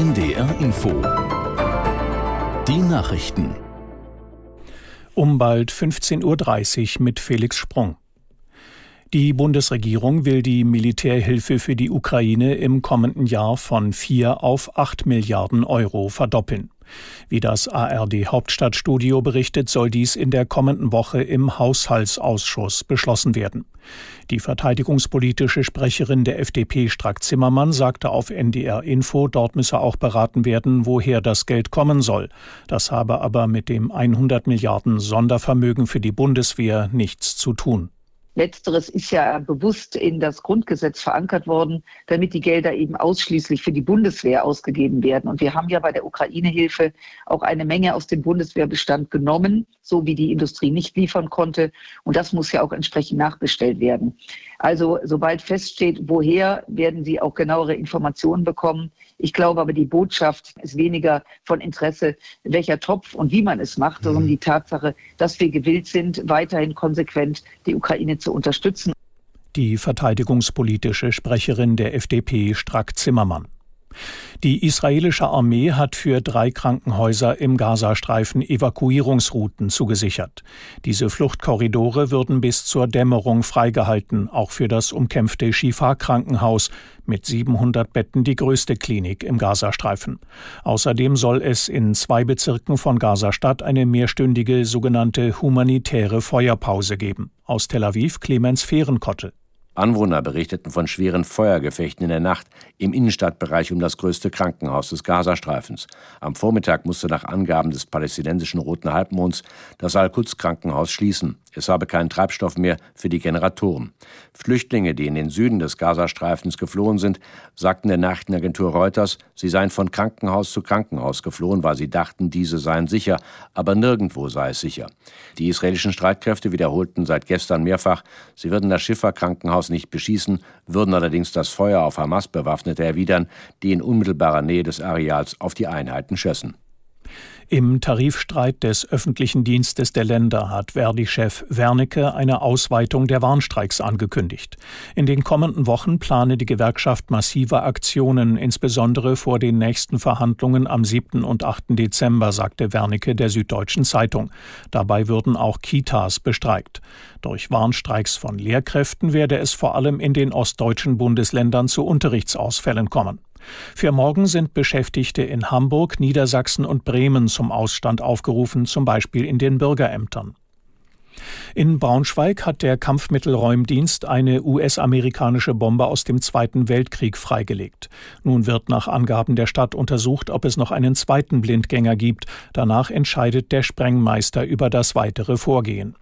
NDR Info. Die Nachrichten. Um bald 15.30 Uhr mit Felix Sprung. Die Bundesregierung will die Militärhilfe für die Ukraine im kommenden Jahr von 4 auf 8 Milliarden Euro verdoppeln. Wie das ARD Hauptstadtstudio berichtet, soll dies in der kommenden Woche im Haushaltsausschuss beschlossen werden. Die verteidigungspolitische Sprecherin der FDP Strack Zimmermann sagte auf NDR Info, dort müsse auch beraten werden, woher das Geld kommen soll. Das habe aber mit dem 100 Milliarden Sondervermögen für die Bundeswehr nichts zu tun. Letzteres ist ja bewusst in das Grundgesetz verankert worden, damit die Gelder eben ausschließlich für die Bundeswehr ausgegeben werden. Und wir haben ja bei der Ukraine-Hilfe auch eine Menge aus dem Bundeswehrbestand genommen, so wie die Industrie nicht liefern konnte. Und das muss ja auch entsprechend nachbestellt werden. Also sobald feststeht, woher, werden Sie auch genauere Informationen bekommen. Ich glaube aber, die Botschaft ist weniger von Interesse, welcher Topf und wie man es macht, sondern mhm. die Tatsache, dass wir gewillt sind, weiterhin konsequent die Ukraine zu unterstützen. Die verteidigungspolitische Sprecherin der FDP Strack Zimmermann. Die israelische Armee hat für drei Krankenhäuser im Gazastreifen Evakuierungsrouten zugesichert. Diese Fluchtkorridore würden bis zur Dämmerung freigehalten, auch für das umkämpfte Shifa-Krankenhaus mit 700 Betten die größte Klinik im Gazastreifen. Außerdem soll es in zwei Bezirken von Gazastadt eine mehrstündige sogenannte humanitäre Feuerpause geben. Aus Tel Aviv Clemens Fehrenkotte. Anwohner berichteten von schweren Feuergefechten in der Nacht im Innenstadtbereich um das größte Krankenhaus des Gazastreifens. Am Vormittag musste nach Angaben des palästinensischen Roten Halbmonds das Al-Quds-Krankenhaus schließen. Es habe keinen Treibstoff mehr für die Generatoren. Flüchtlinge, die in den Süden des Gazastreifens geflohen sind, sagten der Nachrichtenagentur Reuters, sie seien von Krankenhaus zu Krankenhaus geflohen, weil sie dachten, diese seien sicher, aber nirgendwo sei es sicher. Die israelischen Streitkräfte wiederholten seit gestern mehrfach, sie würden das Schifferkrankenhaus nicht beschießen, würden allerdings das Feuer auf Hamas-Bewaffnete erwidern, die in unmittelbarer Nähe des Areals auf die Einheiten schössen. Im Tarifstreit des öffentlichen Dienstes der Länder hat Verdi-Chef Wernicke eine Ausweitung der Warnstreiks angekündigt. In den kommenden Wochen plane die Gewerkschaft massive Aktionen, insbesondere vor den nächsten Verhandlungen am 7. und 8. Dezember, sagte Wernicke der Süddeutschen Zeitung. Dabei würden auch Kitas bestreikt. Durch Warnstreiks von Lehrkräften werde es vor allem in den ostdeutschen Bundesländern zu Unterrichtsausfällen kommen. Für morgen sind Beschäftigte in Hamburg, Niedersachsen und Bremen zum Ausstand aufgerufen, zum Beispiel in den Bürgerämtern. In Braunschweig hat der Kampfmittelräumdienst eine US-amerikanische Bombe aus dem Zweiten Weltkrieg freigelegt. Nun wird nach Angaben der Stadt untersucht, ob es noch einen zweiten Blindgänger gibt. Danach entscheidet der Sprengmeister über das weitere Vorgehen.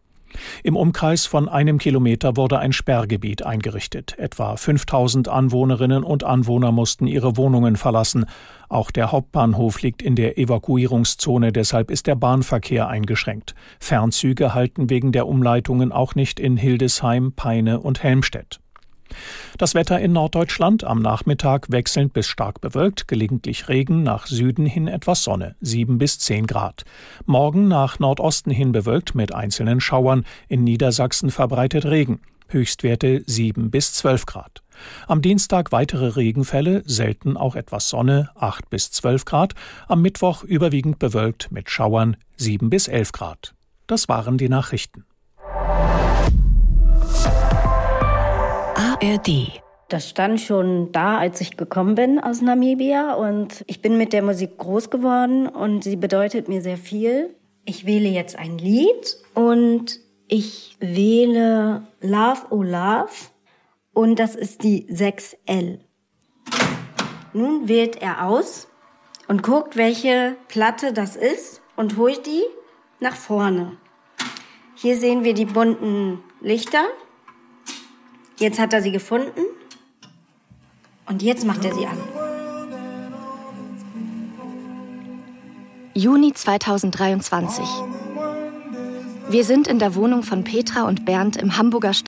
Im Umkreis von einem Kilometer wurde ein Sperrgebiet eingerichtet. Etwa 5000 Anwohnerinnen und Anwohner mussten ihre Wohnungen verlassen. Auch der Hauptbahnhof liegt in der Evakuierungszone, deshalb ist der Bahnverkehr eingeschränkt. Fernzüge halten wegen der Umleitungen auch nicht in Hildesheim, Peine und Helmstedt. Das Wetter in Norddeutschland am Nachmittag wechselnd bis stark bewölkt, gelegentlich Regen, nach Süden hin etwas Sonne, 7 bis 10 Grad. Morgen nach Nordosten hin bewölkt mit einzelnen Schauern, in Niedersachsen verbreitet Regen, Höchstwerte 7 bis 12 Grad. Am Dienstag weitere Regenfälle, selten auch etwas Sonne, 8 bis 12 Grad. Am Mittwoch überwiegend bewölkt mit Schauern, 7 bis 11 Grad. Das waren die Nachrichten. ARD. Das stand schon da, als ich gekommen bin aus Namibia und ich bin mit der Musik groß geworden und sie bedeutet mir sehr viel. Ich wähle jetzt ein Lied und ich wähle Love Oh Love und das ist die 6L. Nun wählt er aus und guckt, welche Platte das ist und holt die nach vorne. Hier sehen wir die bunten Lichter Jetzt hat er sie gefunden und jetzt macht er sie an. Juni 2023. Wir sind in der Wohnung von Petra und Bernd im Hamburger Stadtteil